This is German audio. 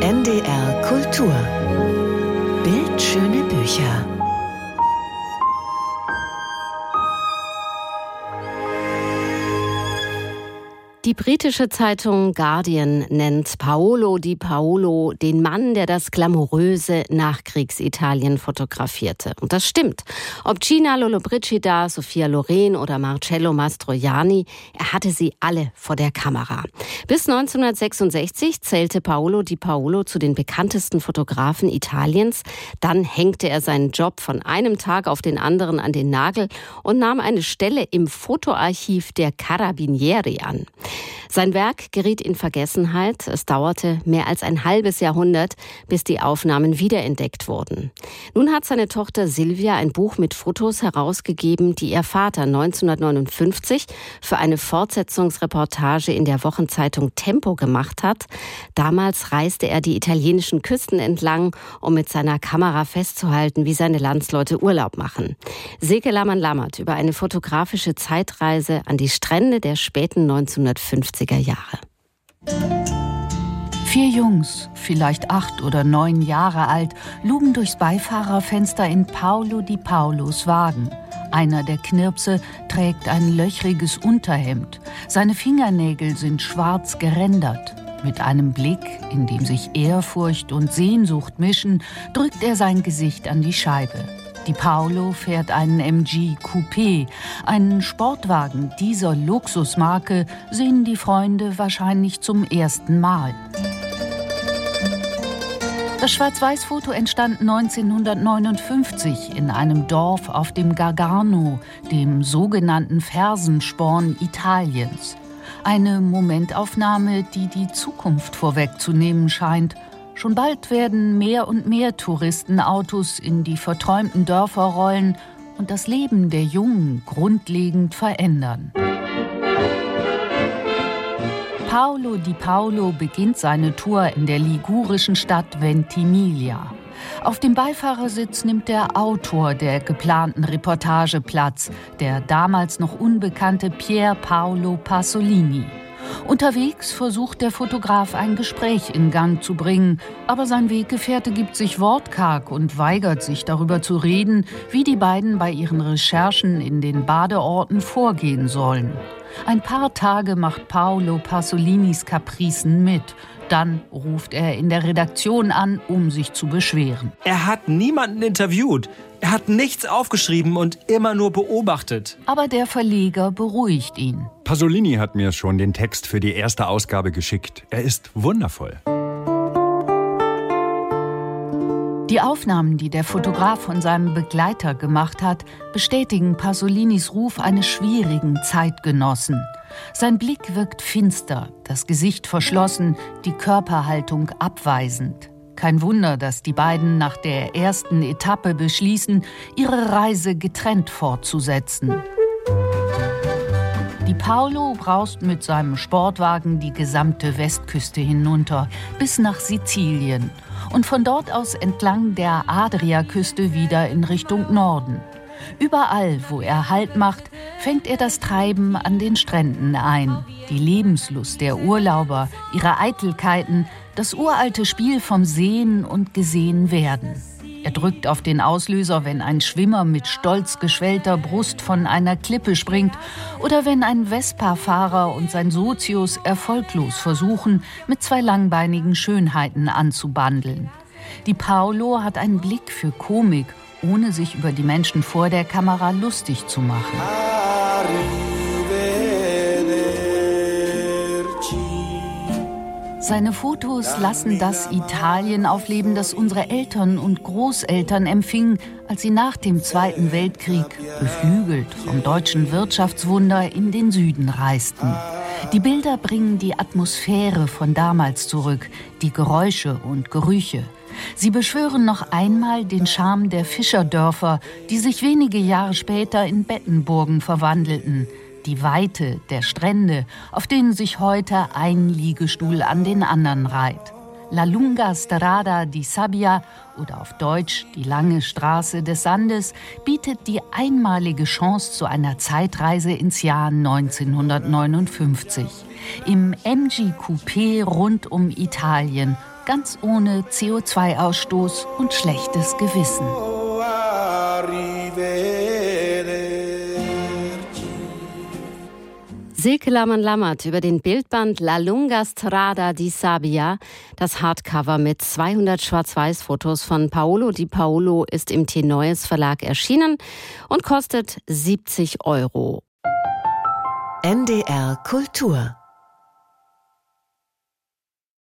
NDR Kultur. Bildschöne Bücher Die britische Zeitung Guardian nennt Paolo Di Paolo den Mann, der das glamouröse Nachkriegsitalien fotografierte. Und das stimmt. Ob Gina Lollobrigida, Sophia Loren oder Marcello Mastroianni, er hatte sie alle vor der Kamera. Bis 1966 zählte Paolo Di Paolo zu den bekanntesten Fotografen Italiens. Dann hängte er seinen Job von einem Tag auf den anderen an den Nagel und nahm eine Stelle im Fotoarchiv der Carabinieri an. Sein Werk geriet in Vergessenheit. Es dauerte mehr als ein halbes Jahrhundert, bis die Aufnahmen wiederentdeckt wurden. Nun hat seine Tochter Silvia ein Buch mit Fotos herausgegeben, die ihr Vater 1959 für eine Fortsetzungsreportage in der Wochenzeitung Tempo gemacht hat. Damals reiste er die italienischen Küsten entlang, um mit seiner Kamera festzuhalten, wie seine Landsleute Urlaub machen. Seke Lamann-Lammert über eine fotografische Zeitreise an die Strände der späten 1950er Jahre. Vier Jungs, vielleicht acht oder neun Jahre alt, lugen durchs Beifahrerfenster in Paolo di Paulos Wagen. Einer der Knirpse trägt ein löchriges Unterhemd. Seine Fingernägel sind schwarz gerändert. Mit einem Blick, in dem sich Ehrfurcht und Sehnsucht mischen, drückt er sein Gesicht an die Scheibe. Die Paolo fährt einen MG Coupé, einen Sportwagen dieser Luxusmarke sehen die Freunde wahrscheinlich zum ersten Mal. Das Schwarz-Weiß-Foto entstand 1959 in einem Dorf auf dem Gargano, dem sogenannten Fersensporn Italiens. Eine Momentaufnahme, die die Zukunft vorwegzunehmen scheint – Schon bald werden mehr und mehr Touristenautos in die verträumten Dörfer rollen und das Leben der Jungen grundlegend verändern. Paolo di Paolo beginnt seine Tour in der ligurischen Stadt Ventimiglia. Auf dem Beifahrersitz nimmt der Autor der geplanten Reportage Platz, der damals noch unbekannte Pier Paolo Pasolini. Unterwegs versucht der Fotograf ein Gespräch in Gang zu bringen, aber sein Weggefährte gibt sich wortkarg und weigert sich darüber zu reden, wie die beiden bei ihren Recherchen in den Badeorten vorgehen sollen. Ein paar Tage macht Paolo Pasolinis Kapricen mit. Dann ruft er in der Redaktion an, um sich zu beschweren. Er hat niemanden interviewt. Er hat nichts aufgeschrieben und immer nur beobachtet. Aber der Verleger beruhigt ihn. Pasolini hat mir schon den Text für die erste Ausgabe geschickt. Er ist wundervoll. Die Aufnahmen, die der Fotograf von seinem Begleiter gemacht hat, bestätigen Pasolinis Ruf eines schwierigen Zeitgenossen. Sein Blick wirkt finster, das Gesicht verschlossen, die Körperhaltung abweisend. Kein Wunder, dass die beiden nach der ersten Etappe beschließen, ihre Reise getrennt fortzusetzen. Die Paolo braust mit seinem Sportwagen die gesamte Westküste hinunter bis nach Sizilien und von dort aus entlang der Adriaküste wieder in Richtung Norden. Überall, wo er Halt macht, fängt er das Treiben an den Stränden ein. Die Lebenslust der Urlauber, ihre Eitelkeiten, das uralte Spiel vom Sehen und Gesehen werden. Er drückt auf den Auslöser, wenn ein Schwimmer mit stolz geschwellter Brust von einer Klippe springt oder wenn ein Vespa-Fahrer und sein Sozius erfolglos versuchen, mit zwei langbeinigen Schönheiten anzubandeln. Die Paolo hat einen Blick für Komik, ohne sich über die Menschen vor der Kamera lustig zu machen. Seine Fotos lassen das Italien aufleben, das unsere Eltern und Großeltern empfingen, als sie nach dem Zweiten Weltkrieg, beflügelt vom deutschen Wirtschaftswunder, in den Süden reisten. Die Bilder bringen die Atmosphäre von damals zurück, die Geräusche und Gerüche. Sie beschwören noch einmal den Charme der Fischerdörfer, die sich wenige Jahre später in Bettenburgen verwandelten – die Weite der Strände, auf denen sich heute ein Liegestuhl an den anderen reiht. La Lunga Strada di Sabbia oder auf Deutsch die lange Straße des Sandes bietet die einmalige Chance zu einer Zeitreise ins Jahr 1959. Im MG Coupé rund um Italien ganz ohne CO2-Ausstoß und schlechtes Gewissen. Silke Lamann-Lammert über den Bildband La Lunga Strada di Sabia. Das Hardcover mit 200 Schwarz-Weiß-Fotos von Paolo Di Paolo ist im T-Neues Verlag erschienen und kostet 70 Euro. NDR Kultur